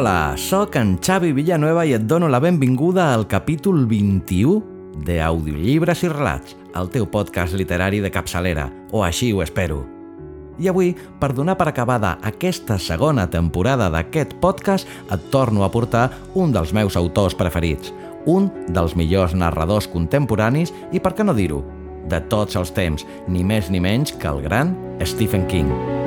Hola, sóc en Xavi Villanueva i et dono la benvinguda al capítol 21 d'Audiollibres i Relats, el teu podcast literari de capçalera, o així ho espero. I avui, per donar per acabada aquesta segona temporada d'aquest podcast, et torno a portar un dels meus autors preferits, un dels millors narradors contemporanis i, per què no dir-ho, de tots els temps, ni més ni menys que el gran Stephen King.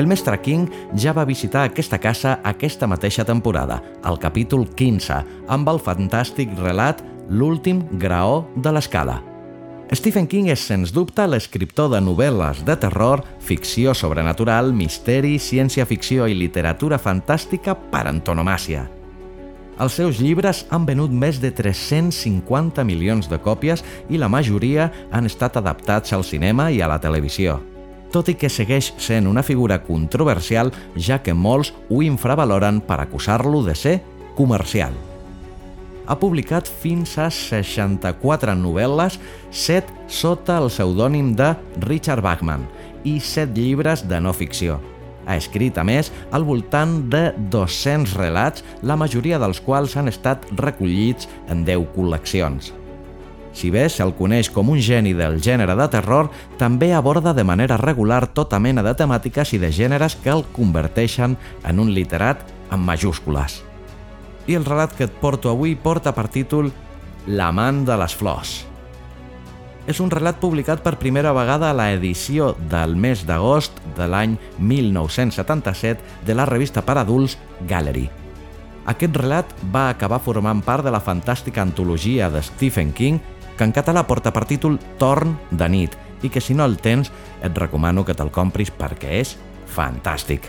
El mestre King ja va visitar aquesta casa aquesta mateixa temporada, al capítol 15, amb el fantàstic relat L'últim graó de l'escala. Stephen King és, sens dubte, l'escriptor de novel·les de terror, ficció sobrenatural, misteri, ciència-ficció i literatura fantàstica per antonomàcia. Els seus llibres han venut més de 350 milions de còpies i la majoria han estat adaptats al cinema i a la televisió tot i que segueix sent una figura controversial ja que molts ho infravaloren per acusar-lo de ser comercial. Ha publicat fins a 64 novel·les, 7 sota el pseudònim de Richard Bachman i 7 llibres de no ficció. Ha escrit, a més, al voltant de 200 relats, la majoria dels quals han estat recollits en 10 col·leccions. Si bé se'l coneix com un geni del gènere de terror, també aborda de manera regular tota mena de temàtiques i de gèneres que el converteixen en un literat amb majúscules. I el relat que et porto avui porta per títol L'amant de les flors. És un relat publicat per primera vegada a la edició del mes d'agost de l'any 1977 de la revista per adults Gallery. Aquest relat va acabar formant part de la fantàstica antologia de Stephen King que en català porta per títol Torn de nit i que si no el tens et recomano que te'l compris perquè és fantàstic.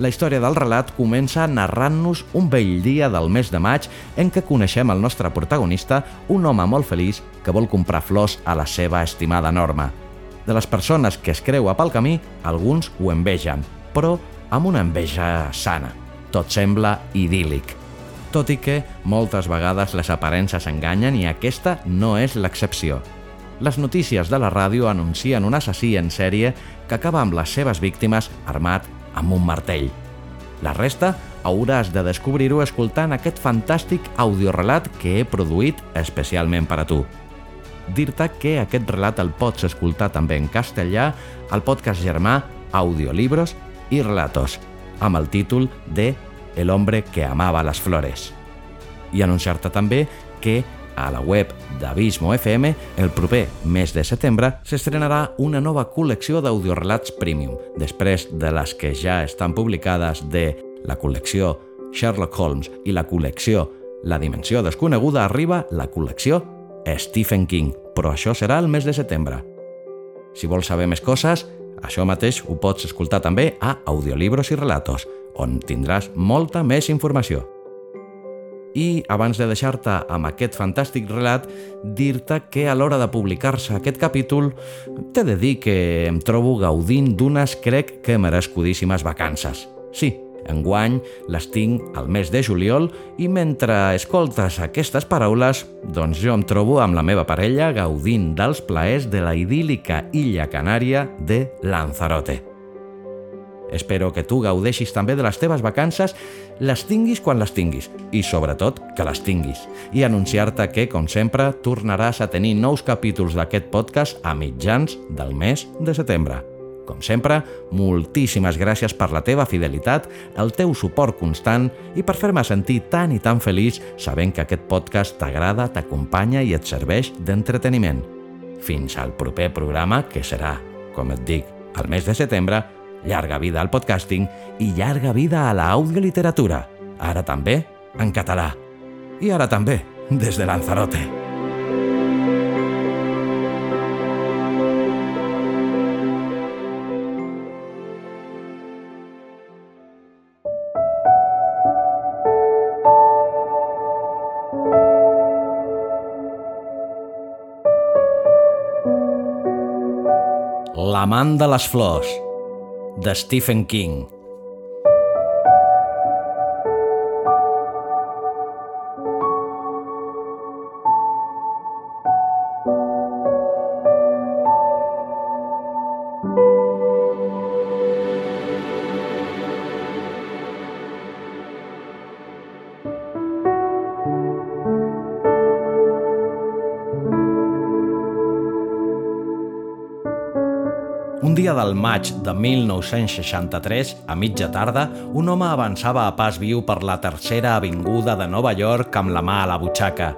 La història del relat comença narrant-nos un vell dia del mes de maig en què coneixem el nostre protagonista, un home molt feliç que vol comprar flors a la seva estimada Norma. De les persones que es creua pel camí, alguns ho envegen, però amb una enveja sana. Tot sembla idíl·lic tot i que moltes vegades les aparences enganyen i aquesta no és l'excepció. Les notícies de la ràdio anuncien un assassí en sèrie que acaba amb les seves víctimes armat amb un martell. La resta hauràs de descobrir-ho escoltant aquest fantàstic audiorelat que he produït especialment per a tu. Dir-te que aquest relat el pots escoltar també en castellà al podcast germà Audiolibros i Relatos, amb el títol de el hombre que amava les flores. I anunciar-te també que a la web d'Abismo FM, el proper mes de setembre, s'estrenarà una nova col·lecció d'audiorelats premium, després de les que ja estan publicades de la col·lecció Sherlock Holmes i la col·lecció La dimensió desconeguda arriba la col·lecció Stephen King, però això serà el mes de setembre. Si vols saber més coses, això mateix ho pots escoltar també a Audiolibros i Relatos, on tindràs molta més informació. I abans de deixar-te amb aquest fantàstic relat, dir-te que a l'hora de publicar-se aquest capítol t'he de dir que em trobo gaudint d'unes, crec que merescudíssimes vacances. Sí, enguany les tinc al mes de juliol i mentre escoltes aquestes paraules, doncs jo em trobo amb la meva parella gaudint dels plaers de la idíl·lica illa canària de Lanzarote. Espero que tu gaudeixis també de les teves vacances, les tinguis quan les tinguis, i sobretot que les tinguis. I anunciar-te que, com sempre, tornaràs a tenir nous capítols d'aquest podcast a mitjans del mes de setembre. Com sempre, moltíssimes gràcies per la teva fidelitat, el teu suport constant i per fer-me sentir tan i tan feliç sabent que aquest podcast t'agrada, t'acompanya i et serveix d'entreteniment. Fins al proper programa, que serà, com et dic, al mes de setembre, Llarga vida al podcasting i llarga vida a la audioliteratura, ara també en català. I ara també des de Lanzarote. L'amant de les flors de Stephen King. Dia del maig de 1963, a mitja tarda, un home avançava a pas viu per la tercera avinguda de Nova York amb la mà a la butxaca.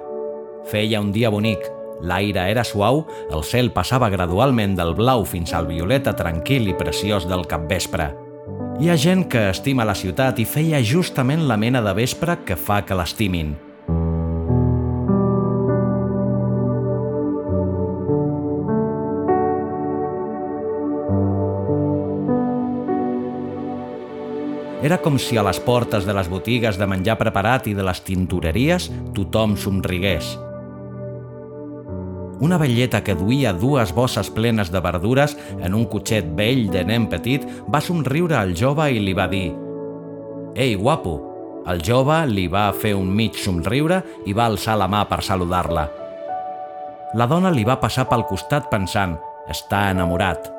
Feia un dia bonic, l'aire era suau, el cel passava gradualment del blau fins al violeta tranquil i preciós del capvespre. Hi ha gent que estima la ciutat i feia justament la mena de vespre que fa que l'estimin – Era com si a les portes de les botigues de menjar preparat i de les tintoreries tothom somrigués. Una velleta que duia dues bosses plenes de verdures en un cotxet vell de nen petit va somriure al jove i li va dir «Ei, guapo!» El jove li va fer un mig somriure i va alçar la mà per saludar-la. La dona li va passar pel costat pensant «Està enamorat».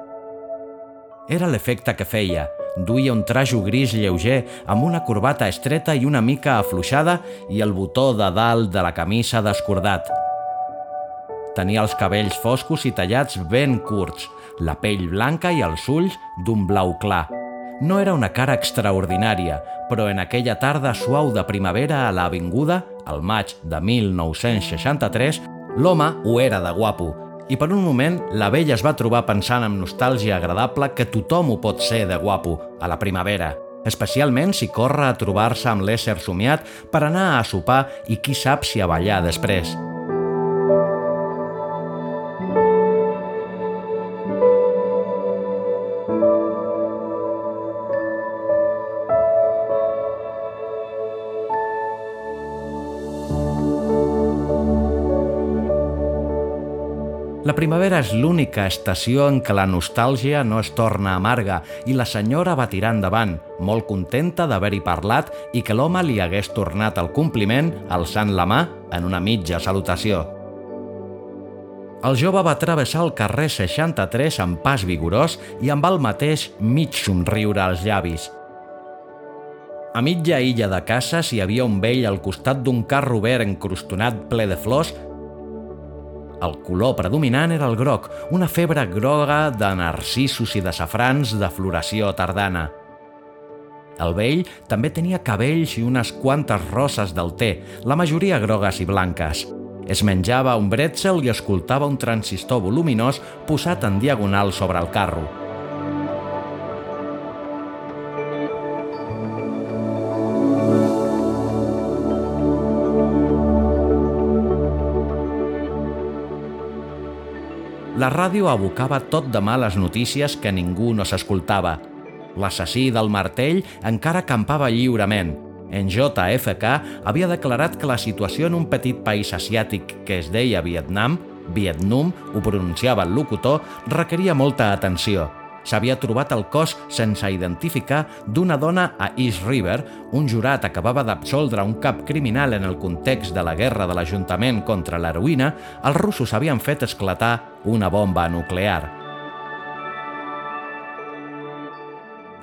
Era l'efecte que feia – Duia un trajo gris lleuger amb una corbata estreta i una mica afluixada i el botó de dalt de la camisa descordat. Tenia els cabells foscos i tallats ben curts, la pell blanca i els ulls d'un blau clar. No era una cara extraordinària, però en aquella tarda suau de primavera a l'avinguda, al maig de 1963, l'home ho era de guapo, i per un moment la vella es va trobar pensant amb nostàlgia agradable que tothom ho pot ser de guapo a la primavera, especialment si corre a trobar-se amb l'ésser somiat per anar a sopar i qui sap si a ballar després. Primavera és l'única estació en què la nostàlgia no es torna amarga i la senyora va tirar endavant, molt contenta d'haver-hi parlat i que l'home li hagués tornat el compliment alçant la mà en una mitja salutació. El jove va travessar el carrer 63 amb pas vigorós i amb el mateix mig somriure als llavis. A mitja illa de cases hi havia un vell al costat d'un carro verd encrustonat ple de flors el color predominant era el groc, una febre groga de narcissos i de safrans de floració tardana. El vell també tenia cabells i unes quantes roses del té, la majoria grogues i blanques. Es menjava un bretzel i escoltava un transistor voluminós posat en diagonal sobre el carro. La ràdio abocava tot de males notícies que ningú no s'escoltava. L'assassí del martell encara campava lliurement. En JFK havia declarat que la situació en un petit país asiàtic que es deia Vietnam, Vietnam, ho pronunciava el locutor, requeria molta atenció s'havia trobat el cos sense identificar d'una dona a East River, un jurat acabava d'absoldre un cap criminal en el context de la guerra de l'Ajuntament contra l'heroïna, els russos havien fet esclatar una bomba nuclear.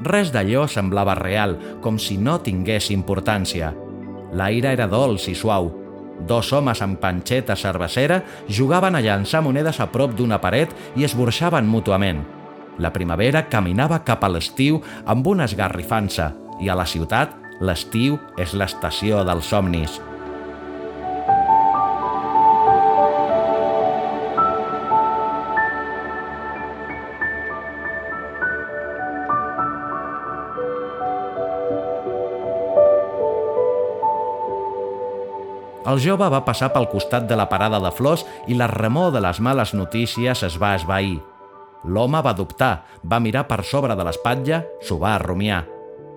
Res d'allò semblava real, com si no tingués importància. L'aire era dolç i suau. Dos homes amb panxeta cervecera jugaven a llançar monedes a prop d'una paret i esborxaven mútuament. La primavera caminava cap a l'estiu amb una esgarrifança i a la ciutat l'estiu és l'estació dels somnis. El jove va passar pel costat de la parada de flors i la remor de les males notícies es va esvair. L'home va dubtar, va mirar per sobre de l'espatlla, s'ho va rumiar.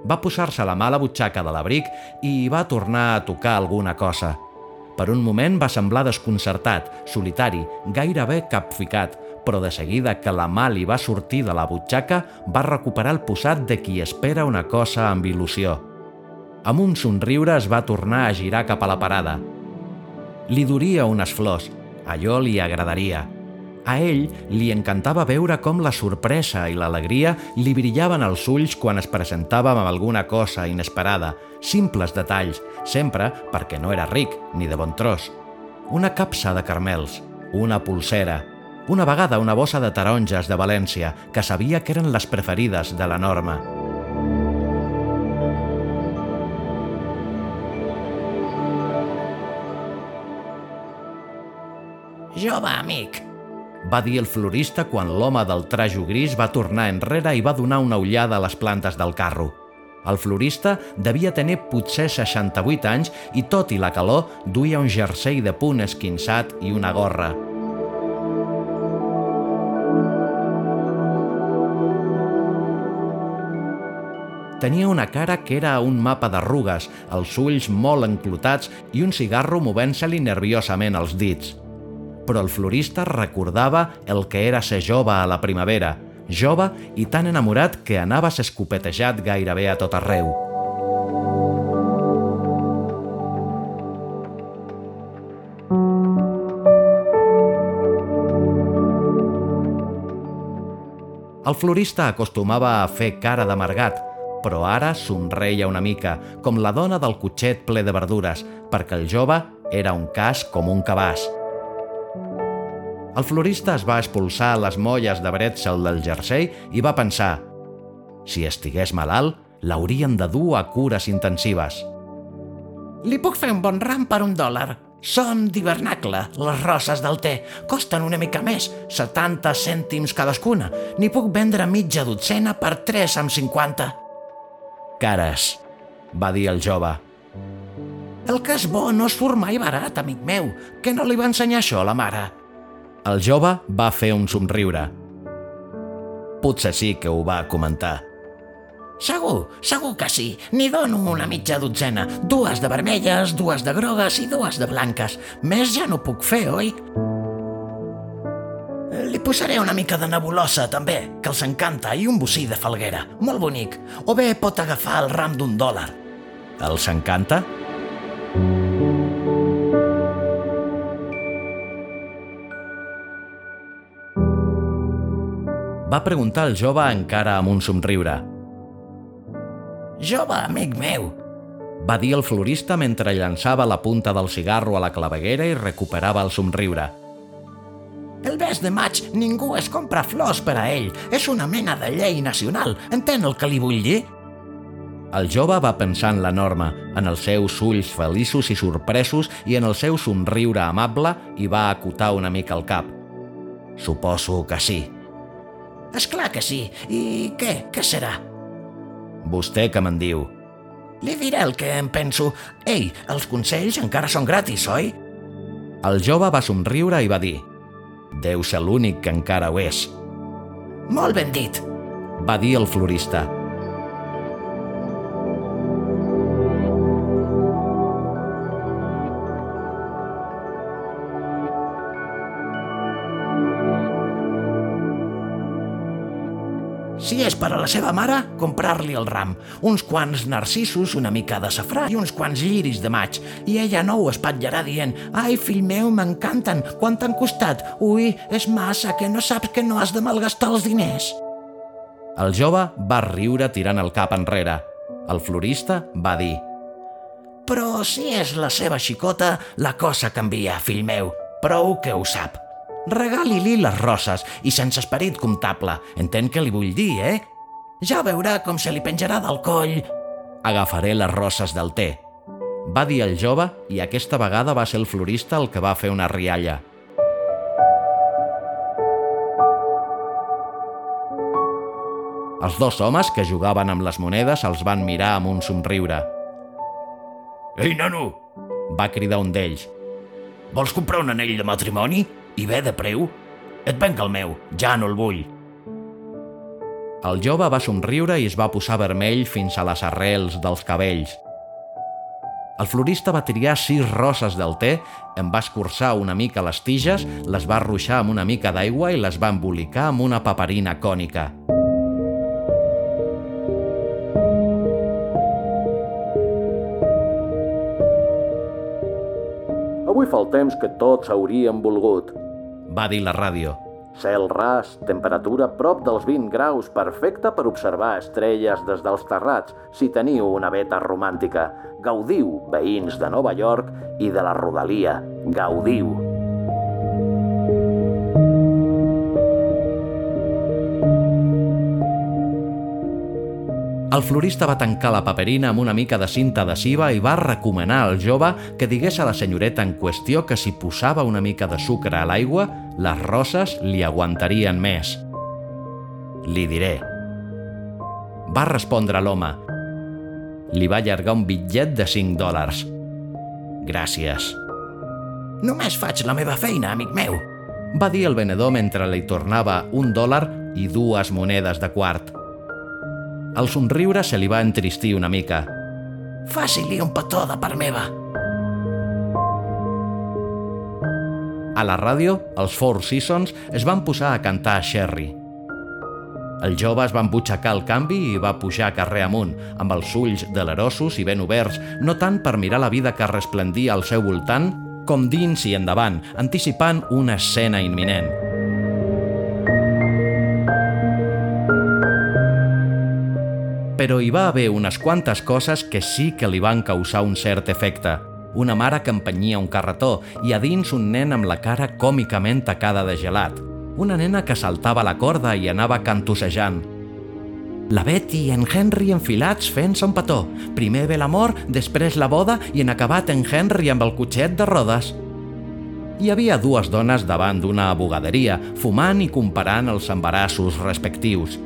Va posar-se la mà a la butxaca de l'abric i va tornar a tocar alguna cosa. Per un moment va semblar desconcertat, solitari, gairebé capficat, però de seguida que la mà li va sortir de la butxaca, va recuperar el posat de qui espera una cosa amb il·lusió. Amb un somriure es va tornar a girar cap a la parada. Li duria unes flors, allò li agradaria. A ell li encantava veure com la sorpresa i l'alegria li brillaven als ulls quan es presentava amb alguna cosa inesperada, simples detalls, sempre perquè no era ric ni de bon tros. Una capsa de carmels, una pulsera, una vegada una bossa de taronges de València, que sabia que eren les preferides de la Norma. Jove amic, va dir el florista quan l'home del trajo gris va tornar enrere i va donar una ullada a les plantes del carro. El florista devia tenir potser 68 anys i, tot i la calor, duia un jersei de punt esquinçat i una gorra. Tenia una cara que era un mapa d'arrugues, els ulls molt enclotats i un cigarro movent-se-li nerviosament els dits. Però el florista recordava el que era ser jove a la primavera, jove i tan enamorat que anaves escopetejat gairebé a tot arreu. El florista acostumava a fer cara d'amargat, però ara somreia una mica, com la dona del cotxet ple de verdures, perquè el jove era un cas com un cabàs. El florista es va expulsar les molles de bretzel del jersei i va pensar si estigués malalt, l'haurien de dur a cures intensives. Li puc fer un bon ram per un dòlar. Són d'hivernacle, les roses del té. Costen una mica més, 70 cèntims cadascuna. N'hi puc vendre mitja dotzena per 3 amb 50. Cares, va dir el jove. El que és bo no es surt mai barat, amic meu. Que no li va ensenyar això a la mare? El jove va fer un somriure. Potser sí que ho va comentar. Segur, segur que sí. N'hi dono una mitja dotzena. Dues de vermelles, dues de grogues i dues de blanques. Més ja no puc fer, oi? Li posaré una mica de nebulosa, també, que els encanta, i un bocí de falguera. Molt bonic. O bé pot agafar el ram d'un dòlar. Els encanta? Va preguntar el jove encara amb un somriure. Jove, amic meu, va dir el florista mentre llançava la punta del cigarro a la claveguera i recuperava el somriure. El mes de maig ningú es compra flors per a ell. És una mena de llei nacional. Entén el que li vull dir? El jove va pensar en la norma, en els seus ulls feliços i sorpresos i en el seu somriure amable i va acotar una mica el cap. Suposo que sí. És clar que sí. I què? Què serà? Vostè que me'n diu? Li diré el que em penso. Ei, els consells encara són gratis, oi? El jove va somriure i va dir Deu ser l'únic que encara ho és. Molt ben dit, va dir el florista. És per a la seva mare, comprar-li el ram. Uns quants narcissos, una mica de safrà i uns quants lliris de maig. I ella no ho espatllarà dient «Ai, fill meu, m'encanten, quant t'han costat? Ui, és massa, que no saps que no has de malgastar els diners». El jove va riure tirant el cap enrere. El florista va dir «Però si és la seva xicota, la cosa canvia, fill meu. Prou que ho sap». Regali-li les roses i sense esperit comptable. Entén què li vull dir, eh? Ja veurà com se li penjarà del coll. Agafaré les roses del té. Va dir el jove i aquesta vegada va ser el florista el que va fer una rialla. Els dos homes que jugaven amb les monedes els van mirar amb un somriure. Ei, nano! Va cridar un d'ells. Vols comprar un anell de matrimoni? I bé de preu? Et venc el meu, ja no el vull. El jove va somriure i es va posar vermell fins a les arrels dels cabells. El florista va triar sis roses del té, en va escurçar una mica les tiges, les va ruixar amb una mica d'aigua i les va embolicar amb una paperina cònica. Avui fa el temps que tots hauríem volgut. Va dir la ràdio. Cel ras, temperatura prop dels 20 graus, perfecta per observar estrelles des dels terrats, si teniu una veta romàntica. Gaudiu, veïns de Nova York i de la rodalia. Gaudiu! El florista va tancar la paperina amb una mica de cinta adhesiva i va recomanar al jove que digués a la senyoreta en qüestió que si posava una mica de sucre a l'aigua, les roses li aguantarien més. Li diré. Va respondre l'home. Li va allargar un bitllet de 5 dòlars. Gràcies. Només faig la meva feina, amic meu. Va dir el venedor mentre li tornava un dòlar i dues monedes de quart. El somriure se li va entristir una mica. Faci-li un petó de part meva. A la ràdio, els Four Seasons es van posar a cantar Sherry. El jove es va embutxacar el canvi i va pujar carrer amunt, amb els ulls delerosos i ben oberts, no tant per mirar la vida que resplendia al seu voltant, com dins i endavant, anticipant una escena imminent. Però hi va haver unes quantes coses que sí que li van causar un cert efecte. Una mare que empenyia un carretó i a dins un nen amb la cara còmicament tacada de gelat. Una nena que saltava la corda i anava cantussejant. La Betty i en Henry enfilats fent-se un petó. Primer ve l'amor, després la boda i en acabat en Henry amb el cotxet de rodes. Hi havia dues dones davant d'una abogaderia, fumant i comparant els embarassos respectius.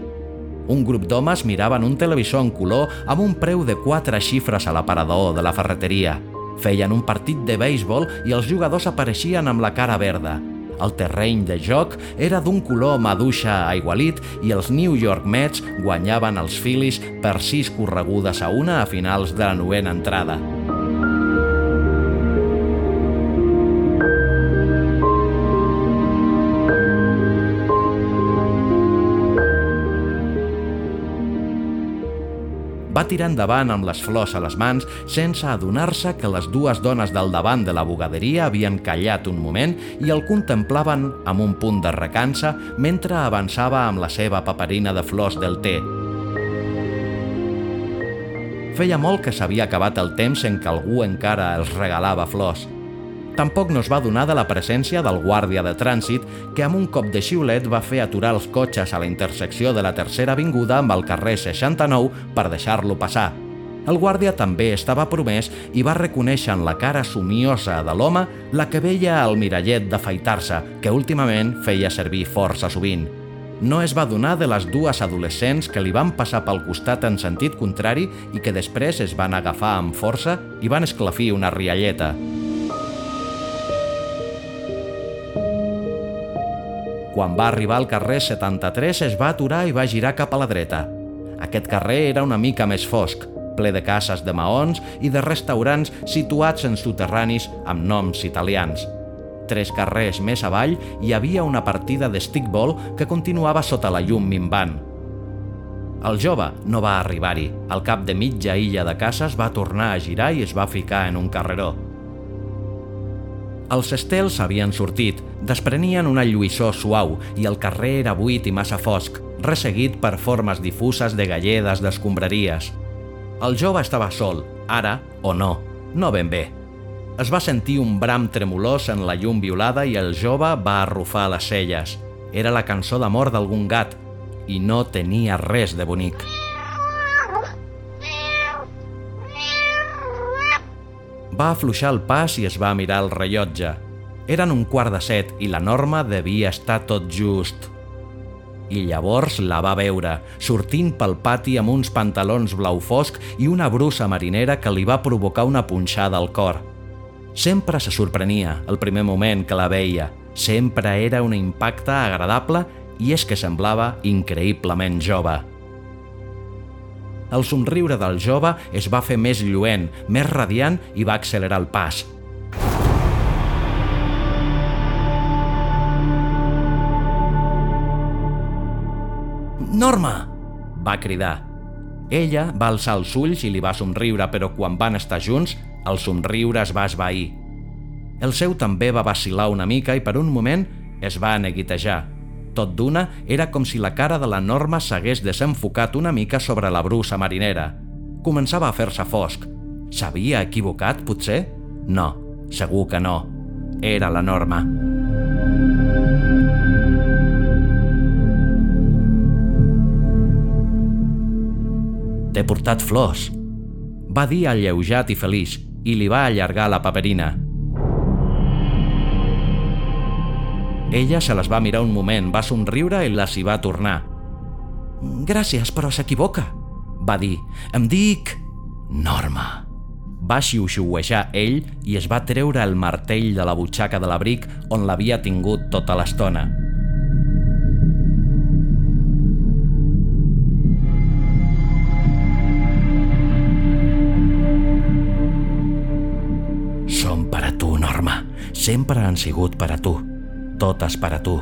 Un grup d'homes miraven un televisor en color amb un preu de quatre xifres a l'aparador de la ferreteria. Feien un partit de béisbol i els jugadors apareixien amb la cara verda. El terreny de joc era d'un color maduixa aigualit i els New York Mets guanyaven els Phillies per sis corregudes a una a finals de la novena entrada. Tirar endavant amb les flors a les mans sense adonar-se que les dues dones del davant de la bugaderia havien callat un moment i el contemplaven amb un punt de recança mentre avançava amb la seva paperina de flors del té. Feia molt que s'havia acabat el temps en què algú encara els regalava flors. Tampoc no es va donar de la presència del guàrdia de trànsit que amb un cop de xiulet va fer aturar els cotxes a la intersecció de la tercera avinguda amb el carrer 69 per deixar-lo passar. El guàrdia també estava promès i va reconèixer en la cara somiosa de l'home la que veia al mirallet d'afaitar-se, que últimament feia servir força sovint. No es va donar de les dues adolescents que li van passar pel costat en sentit contrari i que després es van agafar amb força i van esclafir una rialleta. Quan va arribar al carrer 73 es va aturar i va girar cap a la dreta. Aquest carrer era una mica més fosc, ple de cases de maons i de restaurants situats en soterranis amb noms italians. Tres carrers més avall hi havia una partida de stickball que continuava sota la llum minvant. El jove no va arribar-hi. Al cap de mitja illa de cases va tornar a girar i es va ficar en un carreró. Els estels havien sortit, desprenien una lluïssor suau i el carrer era buit i massa fosc, resseguit per formes difuses de galledes d'escombraries. El jove estava sol, ara o no, no ben bé. Es va sentir un bram tremolós en la llum violada i el jove va arrufar les celles. Era la cançó d'amor d'algun gat i no tenia res de bonic. Va afluixar el pas i es va mirar el rellotge. Eren un quart de set i la norma devia estar tot just. I llavors la va veure, sortint pel pati amb uns pantalons blau fosc i una brusa marinera que li va provocar una punxada al cor. Sempre se sorprenia el primer moment que la veia. Sempre era un impacte agradable i és que semblava increïblement jove. El somriure del jove es va fer més lluent, més radiant i va accelerar el pas. Norma! va cridar. Ella va alçar els ulls i li va somriure, però quan van estar junts, el somriure es va esvair. El seu també va vacilar una mica i per un moment es va neguitejar. Tot d'una era com si la cara de la Norma s'hagués desenfocat una mica sobre la brusa marinera. Començava a fer-se fosc. S'havia equivocat, potser? No, segur que no. Era la Norma. T'he portat flors, va dir alleujat i feliç, i li va allargar la paperina. Ella se les va mirar un moment, va somriure i les hi va tornar. Gràcies, però s'equivoca, va dir. Em dic... Norma. Va xiu-xiuejar ell i es va treure el martell de la butxaca de l'abric on l'havia tingut tota l'estona. Som per a tu, Norma. Sempre han sigut per a tu. Totes per a tu.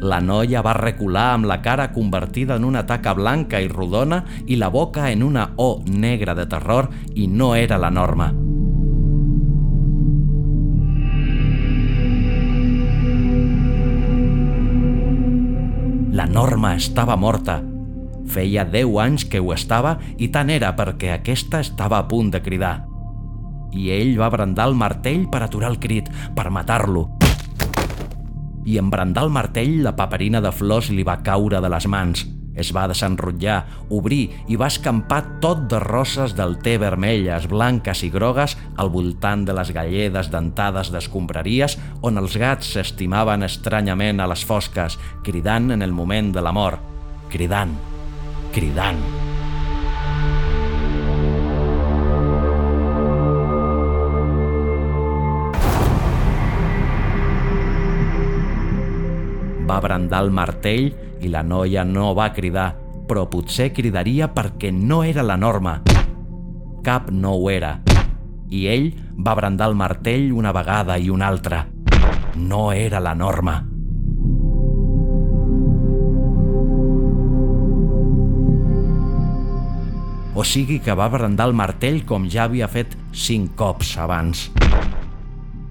La noia va recular amb la cara convertida en una taca blanca i rodona i la boca en una O negra de terror i no era la norma. La norma estava morta. Feia deu anys que ho estava i tant era perquè aquesta estava a punt de cridar. I ell va brandar el martell per aturar el crit, per matar-lo i en brandar el martell la paperina de flors li va caure de les mans. Es va desenrotllar, obrir i va escampar tot de roses del té vermelles, blanques i grogues al voltant de les galledes dentades d'escombraries on els gats s'estimaven estranyament a les fosques, cridant en el moment de la mort. Cridant, cridant. Va brandar el martell i la noia no va cridar, però potser cridaria perquè no era la norma. Cap no ho era. I ell va brandar el martell una vegada i una altra. No era la norma. O sigui que va brandar el martell com ja havia fet cinc cops abans.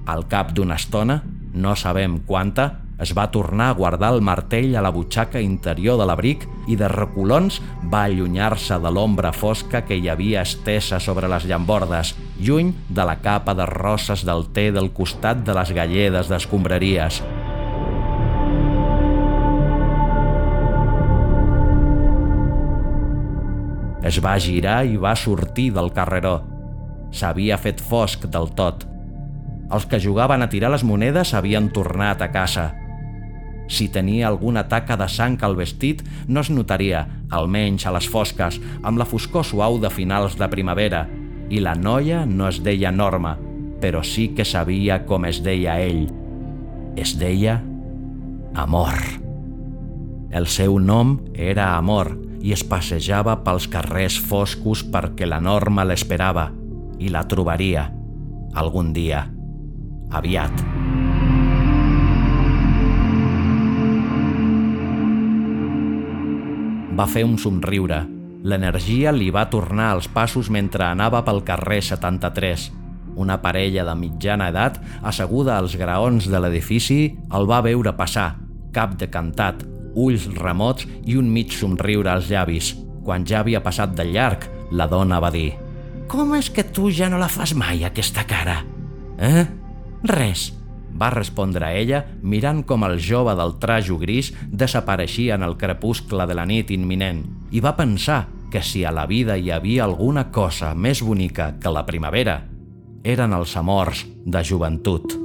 Al cap d'una estona, no sabem quanta, es va tornar a guardar el martell a la butxaca interior de l'abric i de reculons va allunyar-se de l'ombra fosca que hi havia estesa sobre les llambordes, lluny de la capa de roses del té del costat de les galledes d'escombraries. Es va girar i va sortir del carreró. S'havia fet fosc del tot. Els que jugaven a tirar les monedes havien tornat a casa. Si tenia alguna taca de sang al vestit, no es notaria, almenys a les fosques, amb la foscor suau de finals de primavera. I la noia no es deia Norma, però sí que sabia com es deia ell. Es deia Amor. El seu nom era Amor i es passejava pels carrers foscos perquè la Norma l'esperava i la trobaria algun dia, aviat. Va fer un somriure. L'energia li va tornar als passos mentre anava pel carrer 73. Una parella de mitjana edat, asseguda als graons de l'edifici, el va veure passar, cap decantat, ulls remots i un mig somriure als llavis. Quan ja havia passat de llarg, la dona va dir «Com és que tu ja no la fas mai, aquesta cara?» «Eh?» «Res, va respondre ella, mirant com el jove del trajo gris desapareixia en el crepuscle de la nit imminent, i va pensar que si a la vida hi havia alguna cosa més bonica que la primavera, eren els amors de joventut.